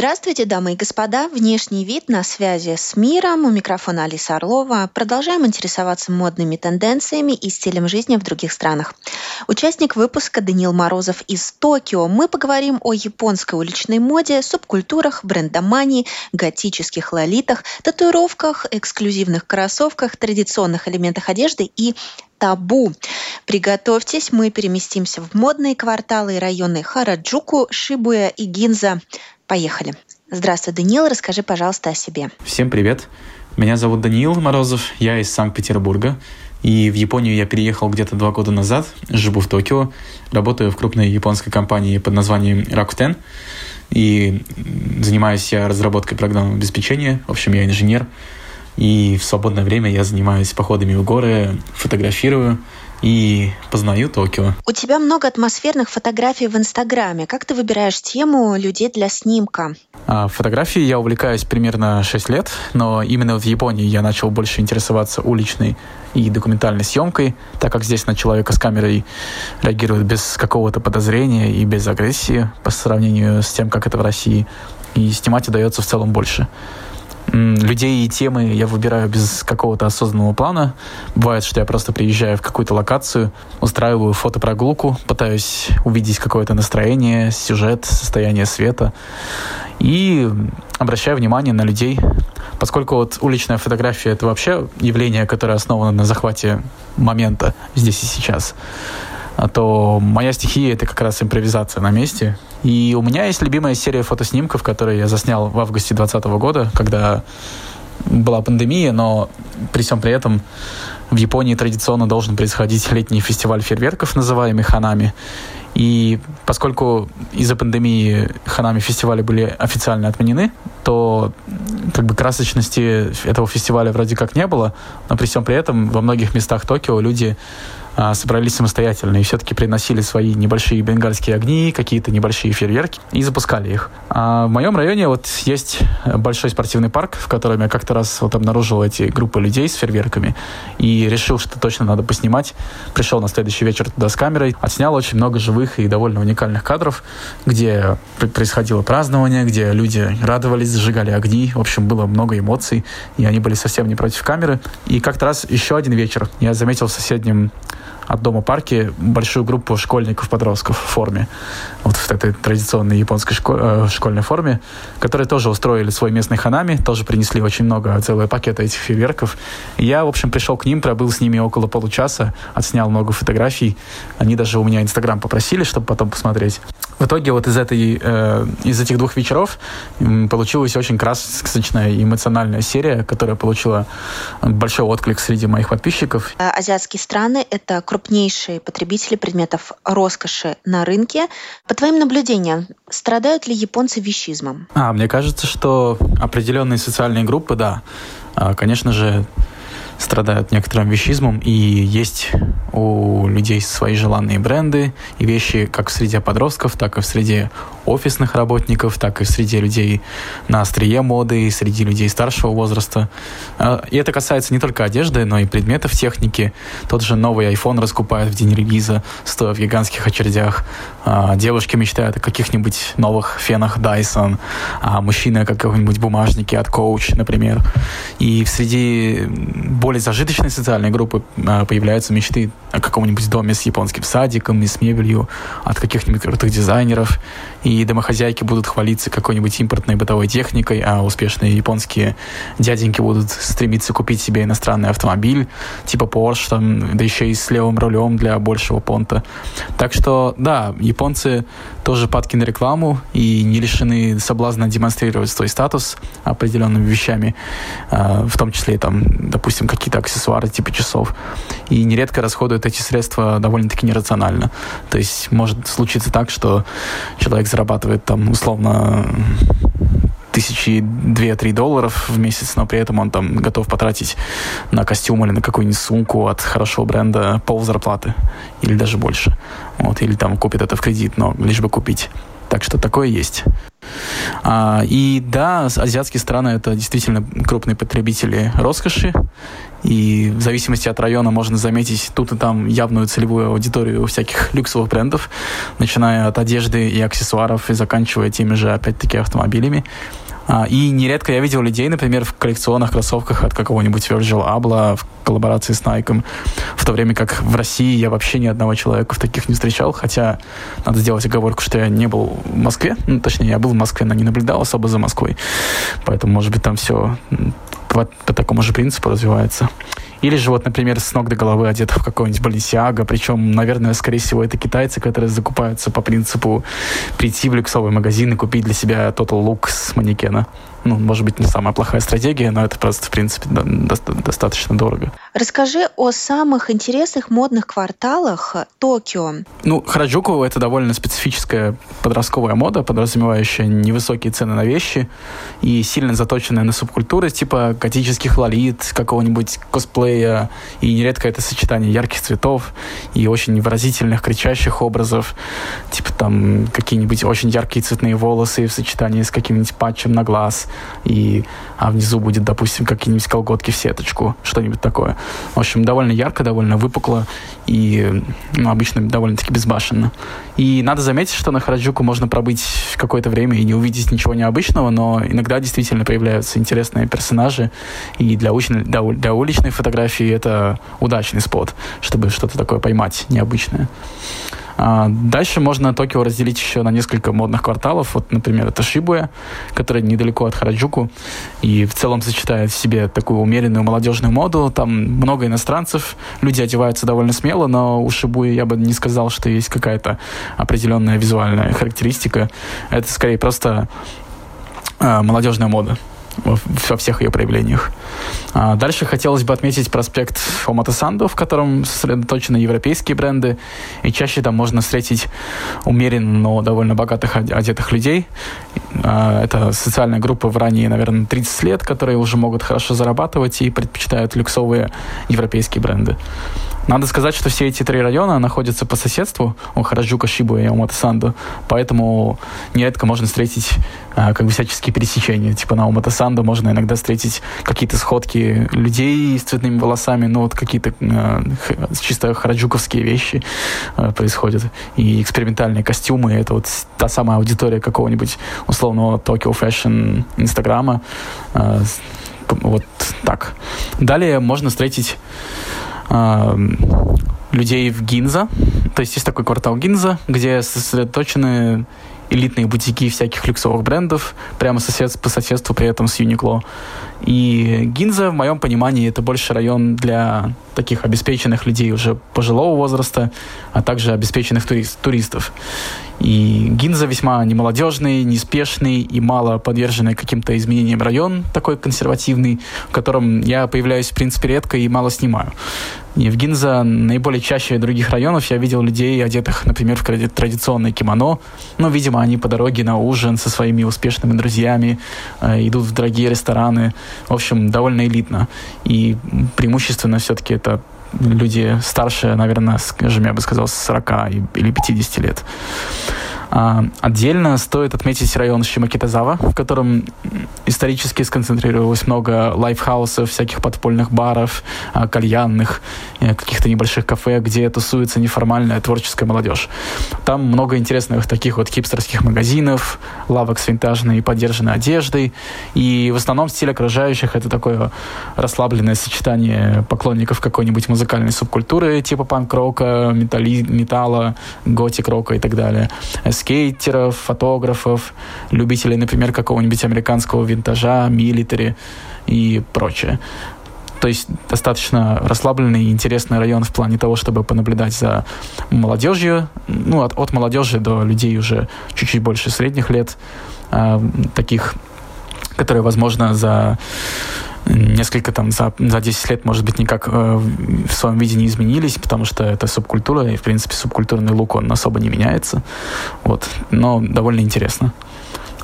Здравствуйте, дамы и господа! Внешний вид на связи с миром. У микрофона Алиса Орлова. Продолжаем интересоваться модными тенденциями и стилем жизни в других странах. Участник выпуска Даниил Морозов из Токио. Мы поговорим о японской уличной моде, субкультурах, брендомании, готических лолитах, татуировках, эксклюзивных кроссовках, традиционных элементах одежды и табу. Приготовьтесь, мы переместимся в модные кварталы и районы Хараджуку, Шибуя и Гинза. Поехали. Здравствуй, Даниил, расскажи, пожалуйста, о себе. Всем привет. Меня зовут Даниил Морозов, я из Санкт-Петербурга. И в Японию я переехал где-то два года назад, живу в Токио, работаю в крупной японской компании под названием Rakuten. И занимаюсь я разработкой программного обеспечения. В общем, я инженер. И в свободное время я занимаюсь походами в горы, фотографирую, и познаю Токио. У тебя много атмосферных фотографий в Инстаграме. Как ты выбираешь тему людей для снимка? А, фотографией я увлекаюсь примерно 6 лет, но именно в Японии я начал больше интересоваться уличной и документальной съемкой, так как здесь на человека с камерой реагируют без какого-то подозрения и без агрессии по сравнению с тем, как это в России. И снимать удается в целом больше людей и темы я выбираю без какого-то осознанного плана. Бывает, что я просто приезжаю в какую-то локацию, устраиваю фотопрогулку, пытаюсь увидеть какое-то настроение, сюжет, состояние света и обращаю внимание на людей. Поскольку вот уличная фотография — это вообще явление, которое основано на захвате момента здесь и сейчас, то моя стихия — это как раз импровизация на месте — и у меня есть любимая серия фотоснимков, которые я заснял в августе 2020 года, когда была пандемия, но при всем при этом в Японии традиционно должен происходить летний фестиваль фейерверков, называемый Ханами. И поскольку из-за пандемии Ханами фестивали были официально отменены, то как бы красочности этого фестиваля вроде как не было, но при всем при этом во многих местах Токио люди собрались самостоятельно и все-таки приносили свои небольшие бенгальские огни, какие-то небольшие фейерверки и запускали их. А в моем районе вот есть большой спортивный парк, в котором я как-то раз вот обнаружил эти группы людей с фейерверками и решил, что точно надо поснимать. Пришел на следующий вечер туда с камерой, отснял очень много живых и довольно уникальных кадров, где происходило празднование, где люди радовались, зажигали огни. В общем, было много эмоций, и они были совсем не против камеры. И как-то раз еще один вечер я заметил в соседнем от дома парке большую группу школьников-подростков в форме, вот в этой традиционной японской школь, э, школьной форме, которые тоже устроили свой местный ханами, тоже принесли очень много, целые пакеты этих фейерверков. И я, в общем, пришел к ним, пробыл с ними около получаса, отснял много фотографий. Они даже у меня Инстаграм попросили, чтобы потом посмотреть. В итоге вот из, этой, э, из этих двух вечеров получилась очень красочная эмоциональная серия, которая получила большой отклик среди моих подписчиков. Азиатские страны — это крупнейшие потребители предметов роскоши на рынке. По твоим наблюдениям, страдают ли японцы вещизмом? А, мне кажется, что определенные социальные группы, да. А, конечно же, страдают некоторым вещизмом, и есть у людей свои желанные бренды и вещи как в среде подростков, так и в среде офисных работников, так и в среде людей на острие моды, и среди людей старшего возраста. А, и это касается не только одежды, но и предметов техники. Тот же новый iPhone раскупают в день релиза, стоя в гигантских очередях. А, девушки мечтают о каких-нибудь новых фенах Dyson, а мужчины о каком-нибудь бумажнике от Coach, например. И среди более зажиточной социальной группы а, появляются мечты о каком-нибудь доме с японским садиком и с мебелью, от каких-нибудь крутых дизайнеров. И домохозяйки будут хвалиться какой-нибудь импортной бытовой техникой, а успешные японские дяденьки будут стремиться купить себе иностранный автомобиль, типа Porsche, там, да еще и с левым рулем для большего понта. Так что, да, японцы тоже падки на рекламу и не лишены соблазна демонстрировать свой статус определенными вещами, а, в том числе, там, допустим, какие-то аксессуары типа часов. И нередко расходуют эти средства довольно-таки нерационально. То есть может случиться так, что человек зарабатывает там условно тысячи две-три долларов в месяц, но при этом он там готов потратить на костюм или на какую-нибудь сумку от хорошего бренда пол зарплаты или даже больше. Вот, или там купит это в кредит, но лишь бы купить. Так что такое есть. А, и да, азиатские страны это действительно крупные потребители роскоши. И в зависимости от района можно заметить тут и там явную целевую аудиторию всяких люксовых брендов, начиная от одежды и аксессуаров и заканчивая теми же, опять-таки, автомобилями. А, и нередко я видел людей, например, в коллекционных кроссовках от какого-нибудь Virgil Abloh в коллаборации с Nike, в то время как в России я вообще ни одного человека в таких не встречал, хотя надо сделать оговорку, что я не был в Москве, ну, точнее, я был в Москве, но не наблюдал особо за Москвой, поэтому, может быть, там все по, по такому же принципу развивается. Или же вот, например, с ног до головы одет в какого-нибудь Баленсиага, причем, наверное, скорее всего, это китайцы, которые закупаются по принципу прийти в люксовый магазин и купить для себя Total Look с манекена ну, может быть, не самая плохая стратегия, но это просто, в принципе, до- достаточно дорого. Расскажи о самых интересных модных кварталах Токио. Ну, Хараджуку — это довольно специфическая подростковая мода, подразумевающая невысокие цены на вещи и сильно заточенная на субкультуры, типа готических лолит, какого-нибудь косплея, и нередко это сочетание ярких цветов и очень выразительных, кричащих образов, типа там какие-нибудь очень яркие цветные волосы в сочетании с каким-нибудь патчем на глаз, и а внизу будет, допустим, какие-нибудь колготки в сеточку, что-нибудь такое. В общем, довольно ярко, довольно выпукло и ну, обычно довольно-таки безбашенно. И надо заметить, что на Хараджуку можно пробыть какое-то время и не увидеть ничего необычного, но иногда действительно появляются интересные персонажи, и для, уличной, для, для уличной фотографии это удачный спот, чтобы что-то такое поймать необычное. А, дальше можно Токио разделить еще на несколько модных кварталов. Вот, например, это Шибуя, который недалеко от Хараджуку и в целом сочетает в себе такую умеренную молодежную моду. Там много иностранцев, люди одеваются довольно смело, но у Шибуя я бы не сказал, что есть какая-то определенная визуальная характеристика. Это скорее просто э, молодежная мода во всех ее проявлениях. А дальше хотелось бы отметить проспект Оматасанду, в котором сосредоточены европейские бренды, и чаще там можно встретить умеренно, но довольно богатых одетых людей. А, это социальная группа в ранее, наверное, 30 лет, которые уже могут хорошо зарабатывать и предпочитают люксовые европейские бренды. Надо сказать, что все эти три района находятся по соседству у Хараджука, Шибу и Оматасанду, поэтому нередко можно встретить а, как бы всяческие пересечения. Типа на Оматасанду можно иногда встретить какие-то сходки людей с цветными волосами, ну вот какие-то а, чисто хараджуковские вещи а, происходят. И экспериментальные костюмы, это вот та самая аудитория какого-нибудь условного Tokyo Fashion Инстаграма. А, вот так. Далее можно встретить людей в Гинза. То есть есть такой квартал Гинза, где сосредоточены элитные бутики всяких люксовых брендов, прямо сосед, по соседству при этом с Uniqlo. И Гинза, в моем понимании, это больше район для таких обеспеченных людей уже пожилого возраста, а также обеспеченных турист, туристов. И Гинза весьма немолодежный, неспешный и мало подверженный каким-то изменениям район, такой консервативный, в котором я появляюсь, в принципе, редко и мало снимаю. И в Гинза наиболее чаще других районов я видел людей, одетых, например, в традиционное кимоно. Ну, видимо, они по дороге на ужин со своими успешными друзьями э, идут в дорогие рестораны. В общем, довольно элитно. И преимущественно все-таки это люди старше, наверное, скажем, я бы сказал, 40 или 50 лет. А, отдельно стоит отметить район Шимакитазава, в котором исторически сконцентрировалось много лайфхаусов, всяких подпольных баров, а, кальянных, э, каких-то небольших кафе, где тусуется неформальная творческая молодежь. Там много интересных таких вот хипстерских магазинов, лавок с винтажной и поддержанной одеждой. И в основном стиль окружающих — это такое расслабленное сочетание поклонников какой-нибудь музыкальной субкультуры, типа панк-рока, металли, металла, готик-рока и так далее скейтеров, фотографов, любителей, например, какого-нибудь американского винтажа, милитари и прочее. То есть достаточно расслабленный и интересный район в плане того, чтобы понаблюдать за молодежью, ну, от, от молодежи до людей уже чуть-чуть больше средних лет, э, таких, которые, возможно, за несколько там за, за 10 лет, может быть, никак э, в своем виде не изменились, потому что это субкультура, и, в принципе, субкультурный лук, он особо не меняется. Вот. Но довольно интересно.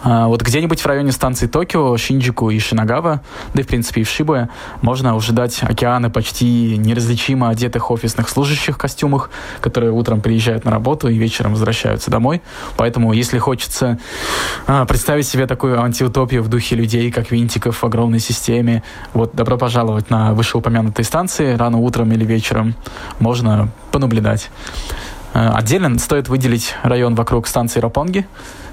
А вот где-нибудь в районе станции Токио, Шинджику и Шинагава, да и в принципе и в Шибуе, можно ожидать океаны почти неразличимо одетых офисных служащих в костюмах, которые утром приезжают на работу и вечером возвращаются домой. Поэтому, если хочется а, представить себе такую антиутопию в духе людей, как винтиков в огромной системе, вот добро пожаловать на вышеупомянутые станции рано утром или вечером. Можно понаблюдать. А, отдельно стоит выделить район вокруг станции Ропонги,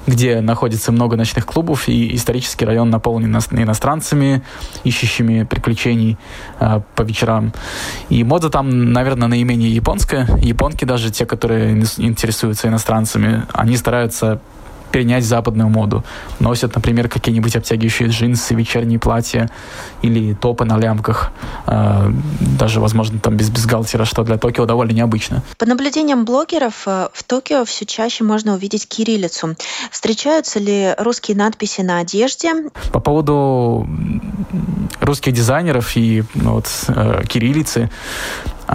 где находится много ночных клубов, и исторический район наполнен иностранцами, ищущими приключений э, по вечерам. И мода там, наверное, наименее японская. Японки даже, те, которые интересуются иностранцами, они стараются перенять западную моду. Носят, например, какие-нибудь обтягивающие джинсы, вечерние платья или топы на лямках. Э, даже, возможно, там без бюстгальтера, что для Токио довольно необычно. По наблюдениям блогеров, э, в Токио все чаще можно увидеть кириллицу. Встречаются ли русские надписи на одежде? По поводу русских дизайнеров и ну, вот, э, кириллицы,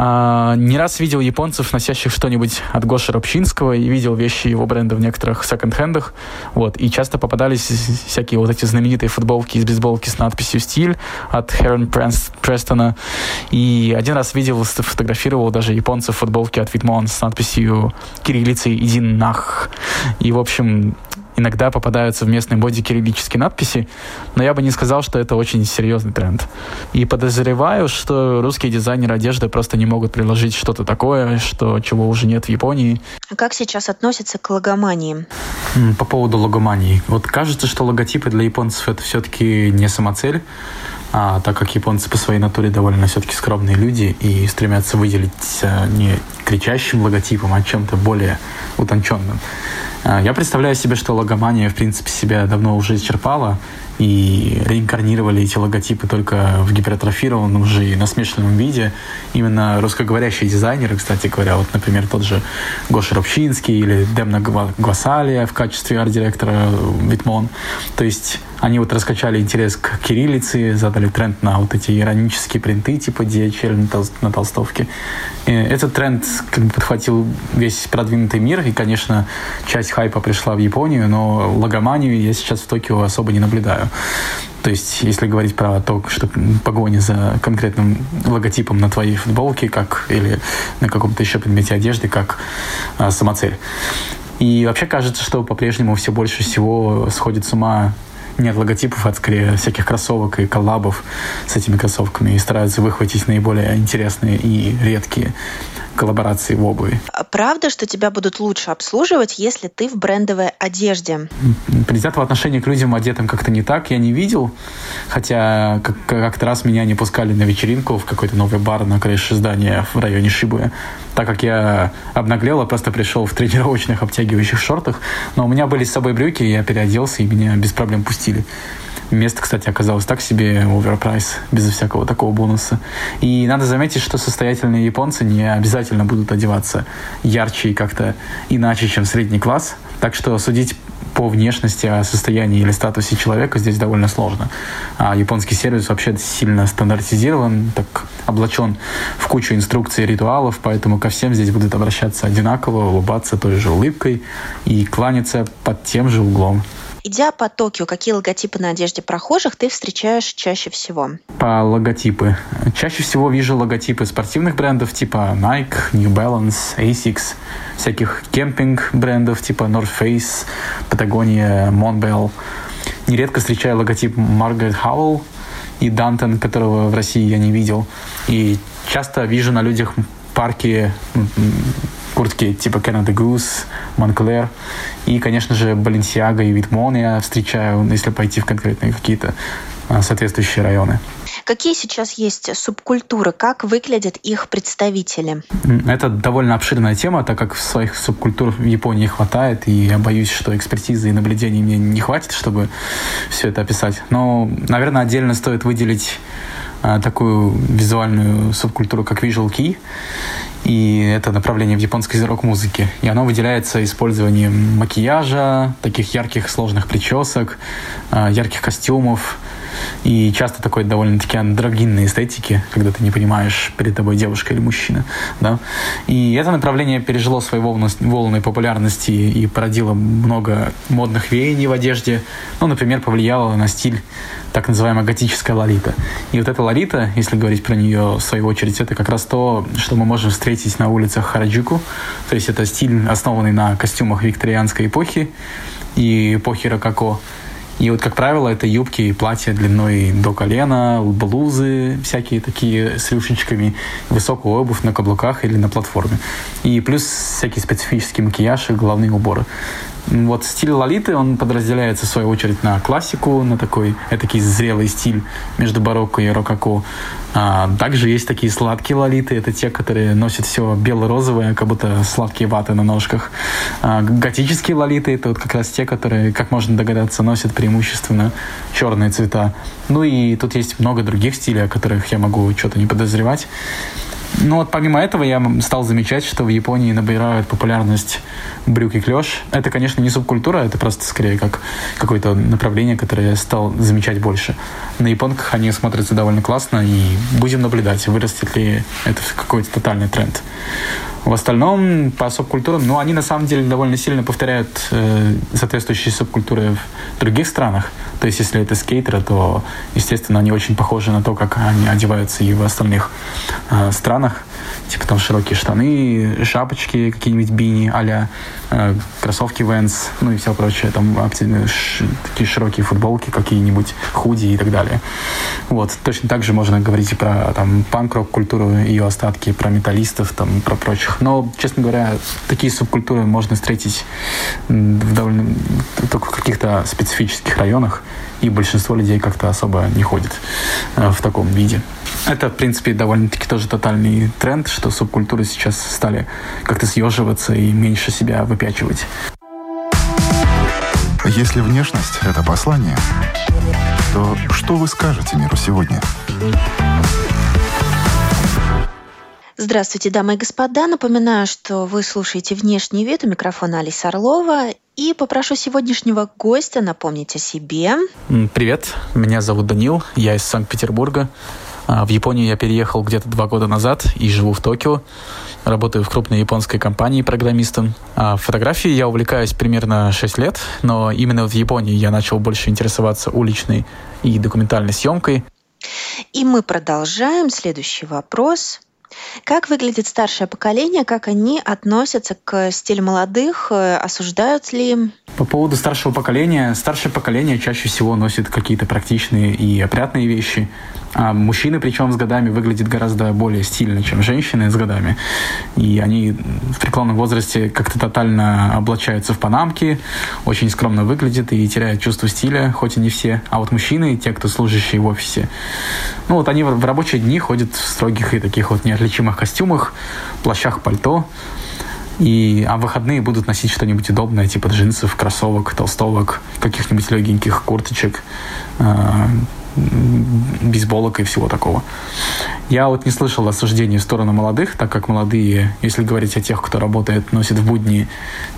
а, не раз видел японцев, носящих что-нибудь от Гоши Рубчинского, и видел вещи его бренда в некоторых секонд-хендах. Вот. И часто попадались всякие вот эти знаменитые футболки из бейсболки с надписью «Стиль» от Хэрон Престона. И один раз видел, фотографировал даже японцев футболки от Витмон с надписью кириллицей «Иди нах». И, в общем, иногда попадаются в местной моде кириллические надписи, но я бы не сказал, что это очень серьезный тренд. И подозреваю, что русские дизайнеры одежды просто не могут приложить что-то такое, что, чего уже нет в Японии. А как сейчас относятся к логомании? По поводу логомании. Вот кажется, что логотипы для японцев это все-таки не самоцель, а так как японцы по своей натуре довольно все-таки скромные люди и стремятся выделить не кричащим логотипом, а чем-то более утонченным. А, я представляю себе, что логомания, в принципе, себя давно уже исчерпала, и реинкарнировали эти логотипы только в гипертрофированном же и насмешленном виде. Именно русскоговорящие дизайнеры, кстати говоря, вот, например, тот же Гоша Рубчинский или Демна Гвасалия в качестве арт-директора Витмон. То есть они вот раскачали интерес к кириллице, задали тренд на вот эти иронические принты типа DHL на, тол на толстовке. И этот тренд как бы подхватил весь продвинутый мир, и, конечно, часть хайпа пришла в Японию, но логоманию я сейчас в Токио особо не наблюдаю. То есть, если говорить про то, что погоня за конкретным логотипом на твоей футболке, как или на каком-то еще предмете одежды, как а, самоцель. И вообще кажется, что по-прежнему все больше всего сходит с ума нет логотипов, а скорее всяких кроссовок и коллабов с этими кроссовками и стараются выхватить наиболее интересные и редкие коллаборации в обуви. А правда, что тебя будут лучше обслуживать, если ты в брендовой одежде? Предвзятого отношения к людям, одетым как-то не так, я не видел. Хотя как- как-то раз меня не пускали на вечеринку в какой-то новый бар на крыше здания в районе Шибуя. Так как я обнаглел, я просто пришел в тренировочных обтягивающих шортах. Но у меня были с собой брюки, я переоделся, и меня без проблем пустили. Место, кстати, оказалось так себе, оверпрайс, без всякого такого бонуса. И надо заметить, что состоятельные японцы не обязательно будут одеваться ярче и как-то иначе, чем средний класс. Так что судить по внешности о состоянии или статусе человека здесь довольно сложно. А японский сервис вообще сильно стандартизирован, так облачен в кучу инструкций и ритуалов, поэтому ко всем здесь будут обращаться одинаково, улыбаться той же улыбкой и кланяться под тем же углом. Идя по Токио, какие логотипы на одежде прохожих ты встречаешь чаще всего? По логотипы. Чаще всего вижу логотипы спортивных брендов типа Nike, New Balance, Asics, всяких кемпинг брендов типа North Face, Patagonia, Montbell. Нередко встречаю логотип Margaret Howell и Дантон, которого в России я не видел. И часто вижу на людях парки куртки типа Canada Goose, Moncler. И, конечно же, Balenciaga и Витмон я встречаю, если пойти в конкретные какие-то а, соответствующие районы. Какие сейчас есть субкультуры? Как выглядят их представители? Это довольно обширная тема, так как своих субкультур в Японии хватает, и я боюсь, что экспертизы и наблюдений мне не хватит, чтобы все это описать. Но, наверное, отдельно стоит выделить а, такую визуальную субкультуру, как Visual Kei. И это направление в японской рок-музыке. И оно выделяется использованием макияжа, таких ярких сложных причесок, а, ярких костюмов И часто такой довольно-таки андрогинной эстетики, когда ты не понимаешь, перед тобой девушка или мужчина. Да? И это направление пережило свои волны, волны популярности и породило много модных веяний в одежде. Ну, например, повлияло на стиль так называемая готическая лолита. И вот эта лолита, если говорить про нее в свою очередь, это как раз то, что мы можем встретить на улицах Хараджуку. То есть это стиль, основанный на костюмах викторианской эпохи и эпохи рококо. И вот, как правило, это юбки и платья длиной до колена, блузы всякие такие с рюшечками, высокую обувь на каблуках или на платформе. И плюс всякие специфические макияж и головные уборы. Вот стиль Лолиты, он подразделяется, в свою очередь, на классику, на такой этакий зрелый стиль между барокко и рококо. А, также есть такие сладкие Лолиты, это те, которые носят все бело-розовое, как будто сладкие ваты на ножках. А, готические Лолиты, это вот как раз те, которые, как можно догадаться, носят преимущественно черные цвета. Ну и тут есть много других стилей, о которых я могу что-то не подозревать. Ну вот помимо этого я стал замечать, что в Японии набирают популярность брюки клеш. Это, конечно, не субкультура, это просто скорее как какое-то направление, которое я стал замечать больше. На японках они смотрятся довольно классно, и будем наблюдать, вырастет ли это какой-то тотальный тренд. В остальном, по субкультурам, ну, они на самом деле довольно сильно повторяют э, соответствующие субкультуры в других странах. То есть, если это скейтеры, то, естественно, они очень похожи на то, как они одеваются и в остальных э, странах. Типа там широкие штаны, шапочки, какие-нибудь бини а э, кроссовки Vans, ну и все прочее. Там ш, такие широкие футболки, какие-нибудь худи и так далее. Вот. Точно так же можно говорить и про там панк-рок культуру, ее остатки, про металлистов, там, про прочих. Но, честно говоря, такие субкультуры можно встретить в довольно только в каких-то специфических районах и большинство людей как-то особо не ходит э, в таком виде. Это, в принципе, довольно-таки тоже тотальный тренд, что субкультуры сейчас стали как-то съеживаться и меньше себя выпячивать. Если внешность — это послание, то что вы скажете миру сегодня? Здравствуйте, дамы и господа. Напоминаю, что вы слушаете «Внешний вид». У микрофона Алиса Орлова. И попрошу сегодняшнего гостя напомнить о себе. Привет, меня зовут Данил, я из Санкт-Петербурга. А, в Японию я переехал где-то два года назад и живу в Токио. Работаю в крупной японской компании программистом. А фотографией я увлекаюсь примерно 6 лет, но именно в Японии я начал больше интересоваться уличной и документальной съемкой. И мы продолжаем. Следующий вопрос. Как выглядит старшее поколение, как они относятся к стилю молодых, э, осуждают ли? По поводу старшего поколения, старшее поколение чаще всего носит какие-то практичные и опрятные вещи, а мужчины, причем с годами, выглядят гораздо более стильно, чем женщины с годами. И они в преклонном возрасте как-то тотально облачаются в панамки, очень скромно выглядят и теряют чувство стиля, хоть и не все. А вот мужчины, те, кто служащие в офисе, ну вот они в рабочие дни ходят в строгих и таких вот неотличимых костюмах, плащах, пальто. И, а в выходные будут носить что-нибудь удобное, типа джинсов, кроссовок, толстовок, каких-нибудь легеньких курточек, а, бейсболок и всего такого. Я вот не слышал осуждений в сторону молодых, так как молодые, если говорить о тех, кто работает, носят в будни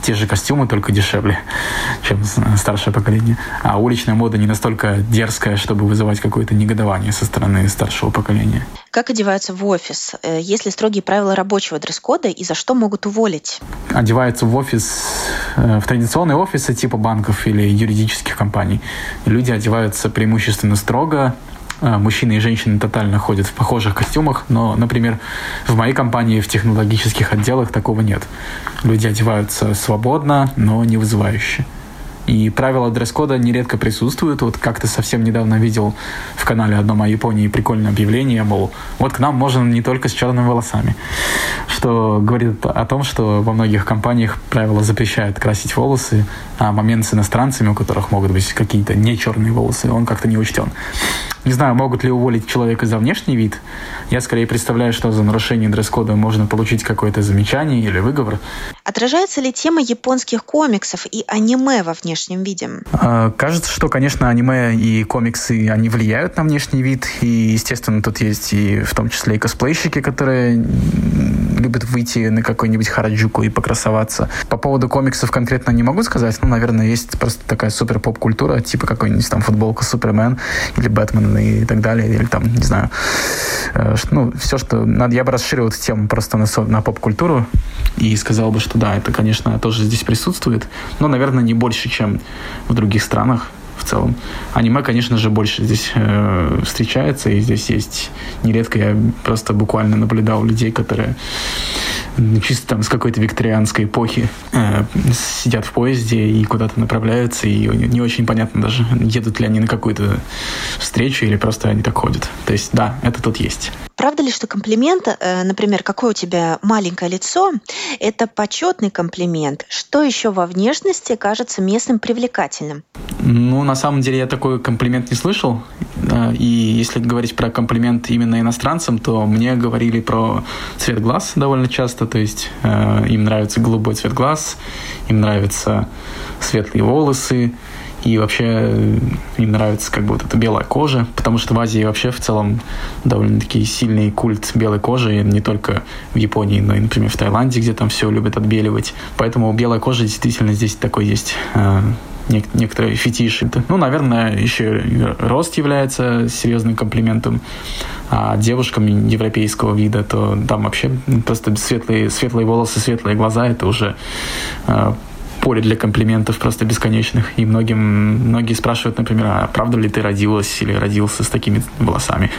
те же костюмы, только дешевле, чем старшее поколение. А уличная мода не настолько дерзкая, чтобы вызывать какое-то негодование со стороны старшего поколения. Как одеваются в офис? Э, есть ли строгие правила рабочего дресс-кода и за что могут уволить? Одеваются в офис, э, в традиционные офисы типа банков или юридических компаний. Люди одеваются преимущественно строго, э, мужчины и женщины тотально ходят в похожих костюмах, но, например, в моей компании в технологических отделах такого нет. Люди одеваются свободно, но не вызывающе. И правила дресс-кода нередко присутствуют. Вот как-то совсем недавно видел в канале одном о Японии прикольное объявление, мол, вот к нам можно не только с черными волосами. Что говорит о том, что во многих компаниях правила запрещают красить волосы, момент с иностранцами, у которых могут быть какие-то не черные волосы, он как-то не учтен. Не знаю, могут ли уволить человека за внешний вид. Я скорее представляю, что за нарушение дресс-кода можно получить какое-то замечание или выговор. Отражается ли тема японских комиксов и аниме во внешнем виде? А, кажется, что, конечно, аниме и комиксы, они влияют на внешний вид. И, естественно, тут есть и в том числе и косплейщики, которые любят выйти на какой-нибудь Хараджуку и покрасоваться. По поводу комиксов конкретно не могу сказать. Ну, наверное, есть просто такая супер поп-культура, типа какой-нибудь там футболка Супермен или Бэтмен и так далее, или там, не знаю, э, ну, все, что... Надо, я бы расширил эту тему просто на, на поп-культуру и сказал бы, что да, это, конечно, тоже здесь присутствует, но, наверное, не больше, чем в других странах в целом. Аниме, конечно же, больше здесь э, встречается, и здесь есть нередко я просто буквально наблюдал людей, которые чисто там с какой-то викторианской эпохи э, сидят в поезде и куда-то направляются, и не очень понятно даже, едут ли они на какую-то встречу или просто они так ходят. То есть, да, это тут есть. Правда ли, что комплимент, э, например, какое у тебя маленькое лицо, это почетный комплимент? Что еще во внешности кажется местным привлекательным? Ну, на самом деле я такой комплимент не слышал. И если говорить про комплимент именно иностранцам, то мне говорили про цвет глаз довольно часто. То есть э, им нравится голубой цвет глаз, им нравятся светлые волосы, и вообще э, им нравится как бы вот эта белая кожа, потому что в Азии вообще в целом довольно-таки сильный культ белой кожи, не только в Японии, но и, например, в Таиланде, где там все любят отбеливать. Поэтому белая кожа действительно здесь такой есть э, некоторые фетиши. Ну, наверное, еще рост является серьезным комплиментом. А девушкам европейского вида, то там вообще просто светлые, светлые волосы, светлые глаза, это уже э, поле для комплиментов просто бесконечных. И многим, многие спрашивают, например, а правда ли ты родилась или родился с такими волосами?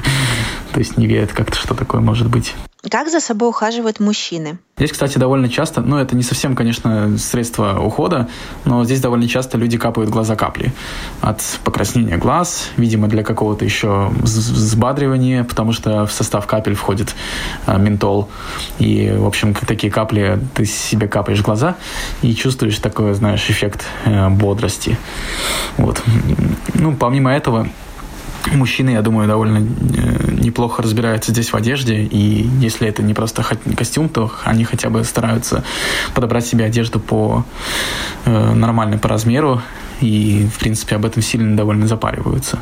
То есть не верят как-то, что такое может быть. Как за собой ухаживают мужчины? Здесь, кстати, довольно часто, ну, это не совсем, конечно, средство ухода, но здесь довольно часто люди капают глаза капли от покраснения глаз, видимо, для какого-то еще взбадривания, потому что в состав капель входит а, ментол. И, в общем, такие капли, ты себе капаешь глаза и чувствуешь такой, знаешь, эффект э, бодрости. Вот. Ну, помимо этого, мужчины, я думаю, довольно э, неплохо разбираются здесь в одежде, и если это не просто костюм, то они хотя бы стараются подобрать себе одежду по э, нормальной по размеру, и, в принципе, об этом сильно довольно запариваются.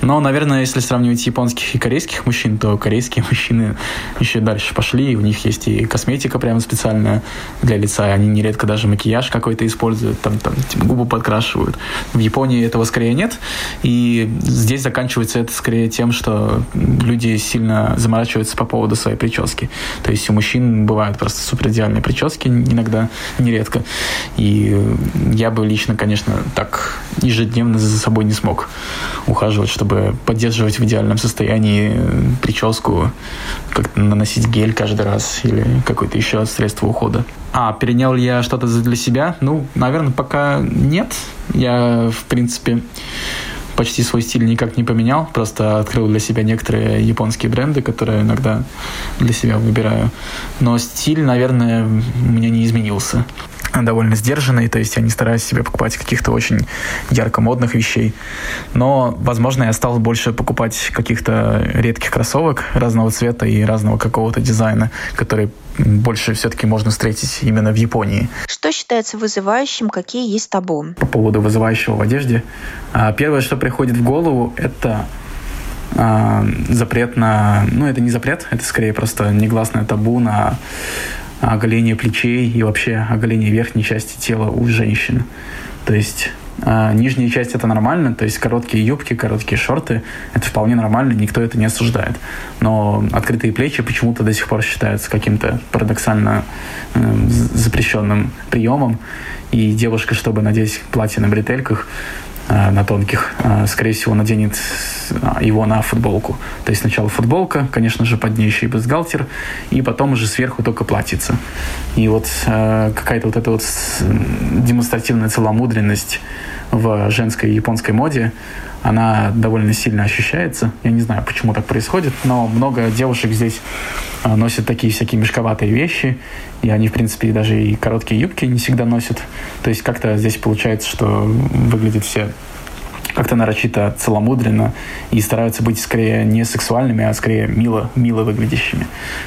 Но, наверное, если сравнивать японских и корейских мужчин, то корейские мужчины еще дальше пошли. У них есть и косметика прямо специальная для лица, и они нередко даже макияж какой-то используют, там, там типа, губы подкрашивают. В Японии этого скорее нет, и здесь заканчивается это скорее тем, что люди сильно заморачиваются по поводу своей прически. То есть у мужчин бывают просто супер идеальные прически иногда, нередко. И я бы лично, конечно, так ежедневно за собой не смог ухаживать ухаживать, чтобы поддерживать в идеальном состоянии прическу, как наносить гель каждый раз или какое-то еще средство ухода. А, перенял ли я что-то для себя? Ну, наверное, пока нет. Я, в принципе, почти свой стиль никак не поменял, просто открыл для себя некоторые японские бренды, которые иногда для себя выбираю. Но стиль, наверное, у меня не изменился довольно сдержанный, то есть я не стараюсь себе покупать каких-то очень ярко модных вещей. Но, возможно, я стал больше покупать каких-то редких кроссовок разного цвета и разного какого-то дизайна, которые больше все-таки можно встретить именно в Японии. Что считается вызывающим, какие есть табу? По поводу вызывающего в одежде. А, первое, что приходит в голову, это а, запрет на... Ну, это не запрет, это скорее просто негласное табу на оголение плечей и вообще оголение верхней части тела у женщин. То есть а, нижняя часть это нормально, то есть короткие юбки, короткие шорты, это вполне нормально, никто это не осуждает. Но открытые плечи почему-то до сих пор считаются каким-то парадоксально э, запрещенным приемом. И девушка, чтобы надеть платье на бретельках, на тонких, э, скорее всего, наденет э, его на футболку. То есть сначала футболка, конечно же, под ней еще и бюстгальтер, и потом уже сверху только платьице. И вот какая-то вот эта вот демонстративная целомудренность в женской японской моде, она довольно сильно ощущается. Я не знаю, почему так происходит, но много девушек здесь носят такие всякие мешковатые вещи, и они, в принципе, даже и короткие юбки не всегда носят. То есть как-то здесь получается, что выглядят все как-то нарочито целомудренно и стараются быть скорее не сексуальными, а скорее мило, мило выглядящими.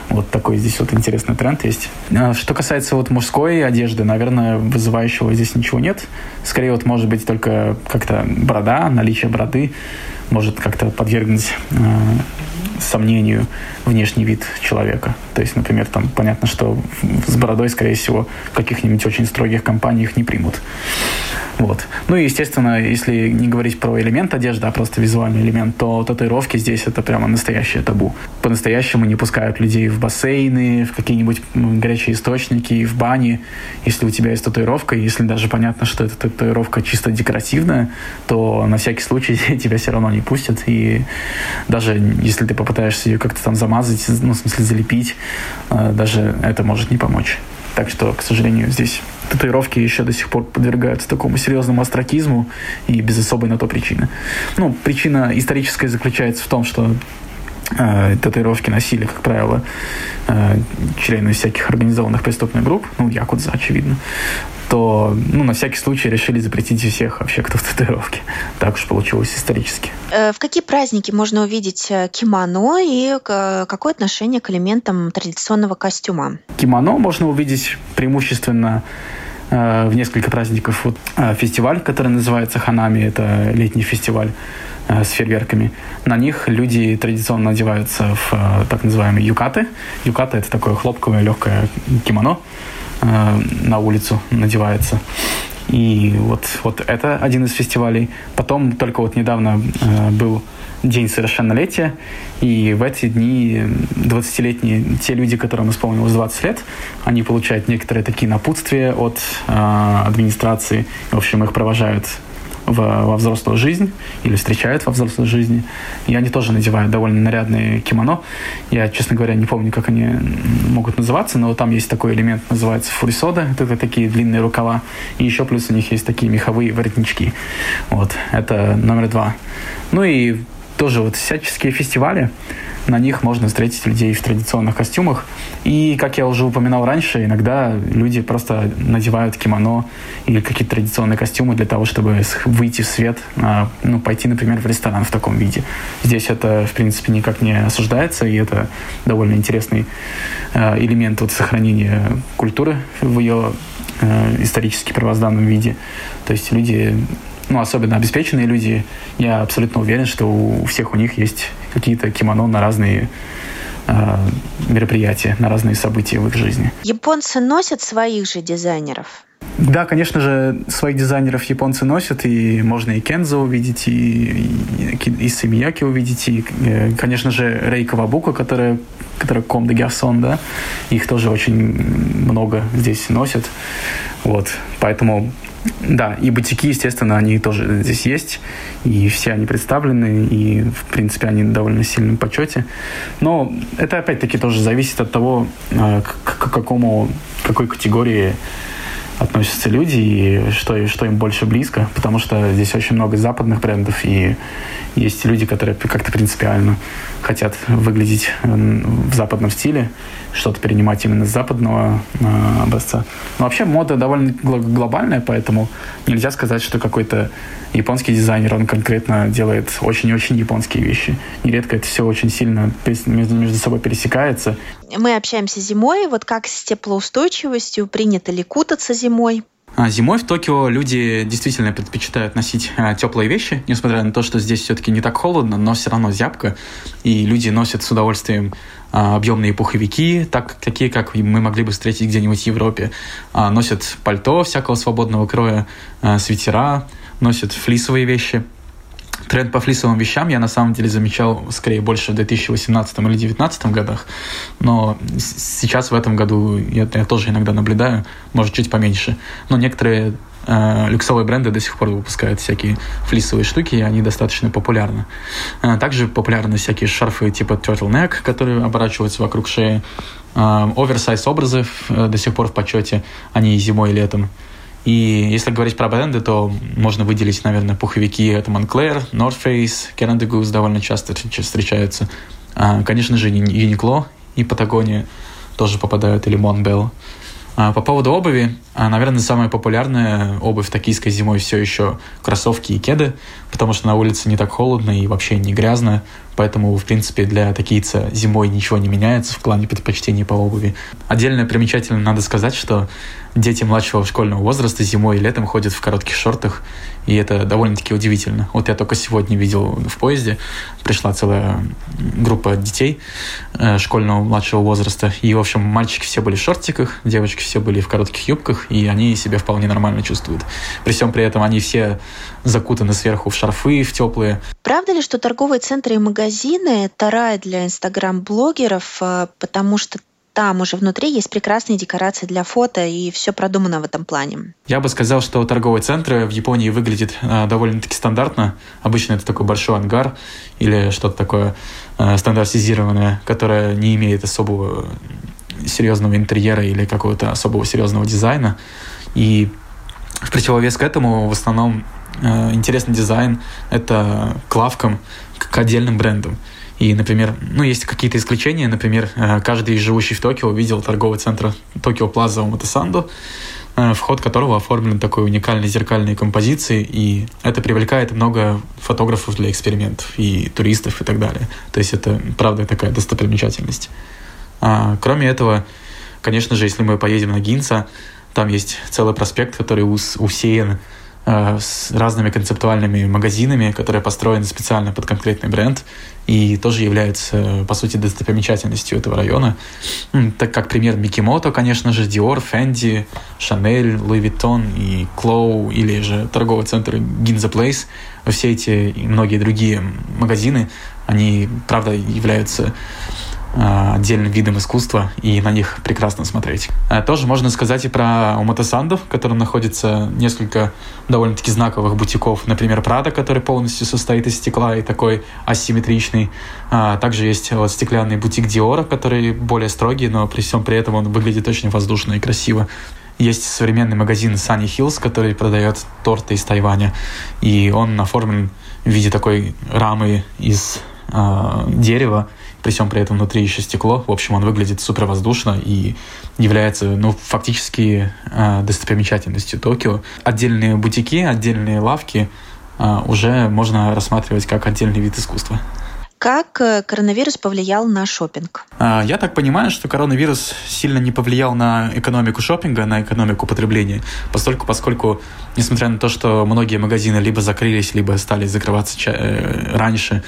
Вот такой здесь вот интересный тренд есть. А что касается вот мужской одежды, наверное, вызывающего здесь ничего нет. Скорее вот может быть только как-то борода, наличие бороды. Может как-то подвергнуть э, сомнению внешний вид человека. То есть, например, там понятно, что с бородой, скорее всего, в каких-нибудь очень строгих компаниях не примут. Вот. Ну и, естественно, если не говорить про элемент одежды, а просто визуальный элемент, то татуировки здесь это прямо настоящее табу. По-настоящему не пускают людей в бассейны, в какие-нибудь горячие источники, в бани. Если у тебя есть татуировка, если даже понятно, что эта татуировка чисто декоративная, то на всякий случай тебя все равно не пустят. И даже если ты попытаешься ее как-то там замазать, ну, в смысле залепить, э, даже это может не помочь. Так что, к сожалению, здесь татуировки еще до сих пор подвергаются такому серьезному астракизму и без особой на то причины. Ну, причина историческая заключается в том, что э, татуировки носили, как правило, э, члены всяких организованных преступных групп, ну, якудза, очевидно, то, ну, на всякий случай решили запретить всех вообще, кто в татуировке. Так уж получилось исторически. Э, в какие праздники можно увидеть э, кимоно и э, какое отношение к элементам традиционного костюма? Кимоно можно увидеть преимущественно в несколько праздников. Вот фестиваль, который называется Ханами, это летний фестиваль с фейерверками. На них люди традиционно одеваются в так называемые юкаты. Юката — это такое хлопковое легкое кимоно, Э, на улицу надевается. И вот, вот это один из фестивалей. Потом только вот недавно э, был день совершеннолетия, и в эти дни 20-летние, те люди, которым исполнилось 20 лет, они получают некоторые такие напутствия от э, администрации. В общем, их провожают в, во взрослую жизнь или встречают во взрослой жизни. И они тоже надевают довольно нарядные кимоно. Я, честно говоря, не помню, как они могут называться, но там есть такой элемент, называется фурисода. Это такие длинные рукава. И еще плюс у них есть такие меховые воротнички. Вот, это номер два. Ну и тоже вот всяческие фестивали. На них можно встретить людей в традиционных костюмах. И, как я уже упоминал раньше, иногда люди просто надевают кимоно или какие-то традиционные костюмы для того, чтобы выйти в свет, а, ну, пойти, например, в ресторан в таком виде. Здесь это, в принципе, никак не осуждается, и это довольно интересный а, элемент вот сохранения культуры в ее а, исторически правозданном виде. То есть люди ну, особенно обеспеченные люди, я абсолютно уверен, что у всех у них есть какие-то кимоно на разные э, мероприятия, на разные события в их жизни. Японцы носят своих же дизайнеров? Да, конечно же, своих дизайнеров японцы носят, и можно и Кензо увидеть, и, и, и Самияки увидеть, и, э, конечно же, Рей Кавабука, которая, которая Ком де Гарсон, да, их тоже очень много здесь носят, вот, поэтому да, и бутики, естественно, они тоже здесь есть, и все они представлены, и, в принципе, они довольно сильно в почете. Но это, опять-таки, тоже зависит от того, э, к, к какому, какой категории относятся люди и что, что им больше близко, потому что здесь очень много западных брендов, и есть люди, которые как-то принципиально хотят выглядеть в западном стиле, что-то перенимать именно с западного э, образца. Но вообще мода довольно глобальная, поэтому нельзя сказать, что какой-то японский дизайнер, он конкретно делает очень и очень японские вещи. Нередко это все очень сильно между, между собой пересекается. Мы общаемся зимой, вот как с теплоустойчивостью, принято ли кутаться зимой? А зимой в Токио люди действительно предпочитают носить а, теплые вещи, несмотря на то, что здесь все-таки не так холодно, но все равно зябко, и люди носят с удовольствием а, объемные пуховики, так, такие, как мы могли бы встретить где-нибудь в Европе, носят пальто всякого свободного кроя, свитера, носят флисовые вещи – тренд по флисовым вещам я на самом деле замечал скорее больше в 2018 или 2019 годах, но сейчас в этом году я, я тоже иногда наблюдаю, может чуть поменьше. Но некоторые э, люксовые бренды до сих пор выпускают всякие флисовые штуки, и они достаточно популярны. Э, также популярны всякие шарфы типа turtleneck, которые оборачиваются вокруг шеи. Э, оверсайз образы э, до сих пор в почете, они и зимой, и летом. И если говорить про бренды, то можно выделить, наверное, пуховики от Moncler, North Face, Canada Goose довольно часто встречаются. А, конечно же, Uniqlo и Патагония тоже попадают, или Montbell. А, по поводу обуви, а, наверное, самая популярная обувь токийской зимой все еще кроссовки и кеды, потому что на улице не так холодно и вообще не грязно, Поэтому, в принципе, для такийца зимой ничего не меняется в плане предпочтений по обуви. Отдельно примечательно надо сказать, что дети младшего школьного возраста зимой и летом ходят в коротких шортах, и это довольно-таки удивительно. Вот я только сегодня видел в поезде, пришла целая группа детей э, школьного младшего возраста, и, в общем, мальчики все были в шортиках, девочки все были в коротких юбках, и они себя вполне нормально чувствуют. При всем при этом они все закутаны сверху в шарфы, в теплые. Правда ли, что торговые центры и магазины – это рай для инстаграм-блогеров, э, потому что там уже внутри есть прекрасные декорации для фото, и все продумано в этом плане. Я бы сказал, что торговые центры в Японии выглядят э, довольно-таки стандартно. Обычно это такой большой ангар или что-то такое э, стандартизированное, которое не имеет особого серьезного интерьера или какого-то особого серьезного дизайна. И в противовес к этому в основном э, интересный дизайн — это к лавкам, к отдельным брендам. И, например, ну, есть какие-то исключения. Например, э, каждый живущий в Токио видел торговый центр Токио Плаза Оматасанду, э, вход которого оформлен такой уникальной зеркальной композицией, и это привлекает много фотографов для экспериментов и туристов и так далее. То есть это, правда, такая достопримечательность. А, кроме этого, конечно же, если мы поедем на Гинца, там есть целый проспект, который ус усеян с разными концептуальными магазинами, которые построены специально под конкретный бренд и тоже являются, по сути, достопримечательностью этого района. Так как пример Микимото, конечно же, Dior, Fendi, Chanel, Louis Vuitton и Clow или же торговый центр Ginza Place, все эти и многие другие магазины, они, правда, являются Э, отдельным видом искусства, и на них прекрасно смотреть. Э, тоже можно сказать и про Уматасандов, в котором находится несколько довольно-таки знаковых бутиков. Например, Прада, который полностью состоит из стекла и такой асимметричный. Э, также есть вот стеклянный бутик Диора, который более строгий, но при всем при этом он выглядит очень воздушно и красиво. Есть современный магазин Sunny Hills, который продает торты из Тайваня, и он оформлен в виде такой рамы из э, дерева, при всем при этом внутри еще стекло. В общем, он выглядит супер воздушно и является, ну, фактически э, достопримечательностью Токио. Отдельные бутики, отдельные лавки э, уже можно рассматривать как отдельный вид искусства. Как э, коронавирус повлиял на шопинг? А, я так понимаю, что коронавирус сильно не повлиял на экономику шопинга, на экономику потребления, поскольку, поскольку, несмотря на то, что многие магазины либо закрылись, либо стали закрываться э, раньше,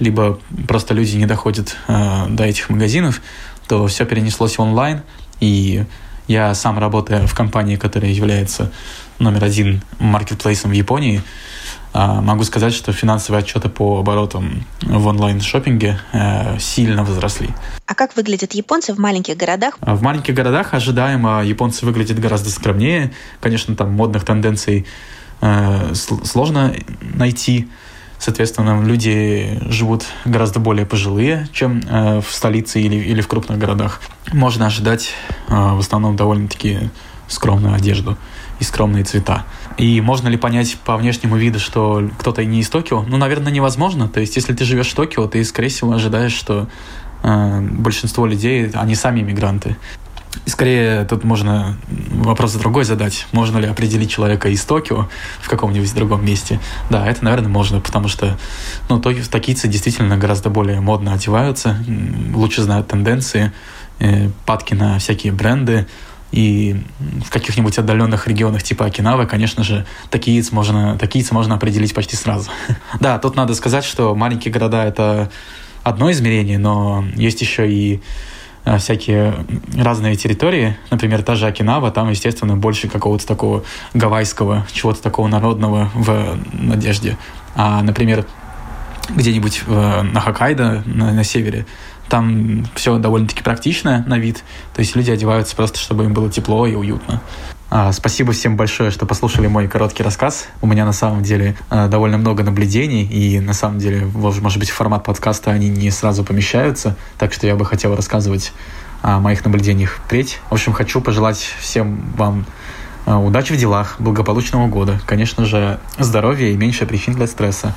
либо просто люди не доходят э, до этих магазинов, то все перенеслось в онлайн. И я сам работаю в компании, которая является номер один маркетплейсом в Японии. Э, могу сказать, что финансовые отчеты по оборотам в онлайн-шоппинге э, сильно возросли. А как выглядят японцы в маленьких городах? В маленьких городах ожидаемо японцы выглядят гораздо скромнее. Конечно, там модных тенденций э, сложно найти. Соответственно, люди живут гораздо более пожилые, чем э, в столице или, или в крупных городах. Можно ожидать э, в основном довольно-таки скромную одежду и скромные цвета. И можно ли понять по внешнему виду, что кто-то не из Токио? Ну, наверное, невозможно. То есть, если ты живешь в Токио, ты, скорее всего, ожидаешь, что э, большинство людей, они сами иммигранты. И скорее тут можно вопрос другой задать. Можно ли определить человека из Токио в каком-нибудь другом месте? Да, это, наверное, можно, потому что ну, токийцы действительно гораздо более модно одеваются, лучше знают тенденции, э, падки на всякие бренды, и в каких-нибудь отдаленных регионах типа Окинавы, конечно же, такиец можно, такиец можно определить почти сразу. да, тут надо сказать, что маленькие города — это одно измерение, но есть еще и всякие разные территории, например, та же Окинава, там, естественно, больше какого-то такого гавайского, чего-то такого народного в надежде. А, например, где-нибудь на Хоккайдо, на, на севере, там все довольно-таки практично на вид. То есть люди одеваются просто, чтобы им было тепло и уютно. А, спасибо всем большое, что послушали мой короткий рассказ. У меня на самом деле а, довольно много наблюдений, и на самом деле, может быть, формат подкаста они не сразу помещаются, так что я бы хотел рассказывать о моих наблюдениях впредь. В общем, хочу пожелать всем вам а, удачи в делах, благополучного года, конечно же, здоровья и меньше причин для стресса.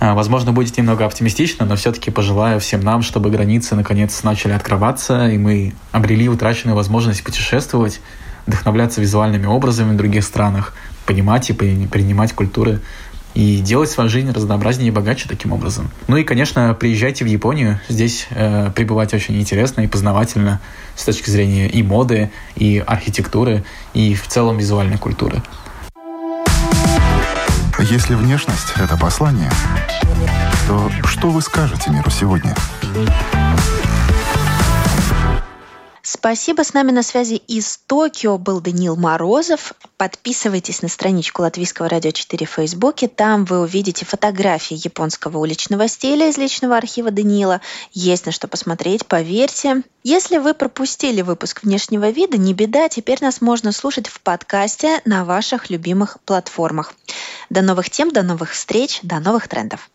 Возможно, будет немного оптимистично, но все-таки пожелаю всем нам, чтобы границы наконец начали открываться, и мы обрели утраченную возможность путешествовать, вдохновляться визуальными образами в других странах, понимать и принимать культуры и делать свою жизнь разнообразнее и богаче таким образом. Ну и, конечно, приезжайте в Японию. Здесь э, пребывать очень интересно и познавательно с точки зрения и моды, и архитектуры, и в целом визуальной культуры. Если внешность — это послание, то что вы скажете миру сегодня? Спасибо. С нами на связи из Токио был Даниил Морозов. Подписывайтесь на страничку Латвийского радио 4 в Фейсбуке. Там вы увидите фотографии японского уличного стиля из личного архива Даниила. Есть на что посмотреть, поверьте. Если вы пропустили выпуск внешнего вида, не беда, теперь нас можно слушать в подкасте на ваших любимых платформах. До новых тем, до новых встреч, до новых трендов.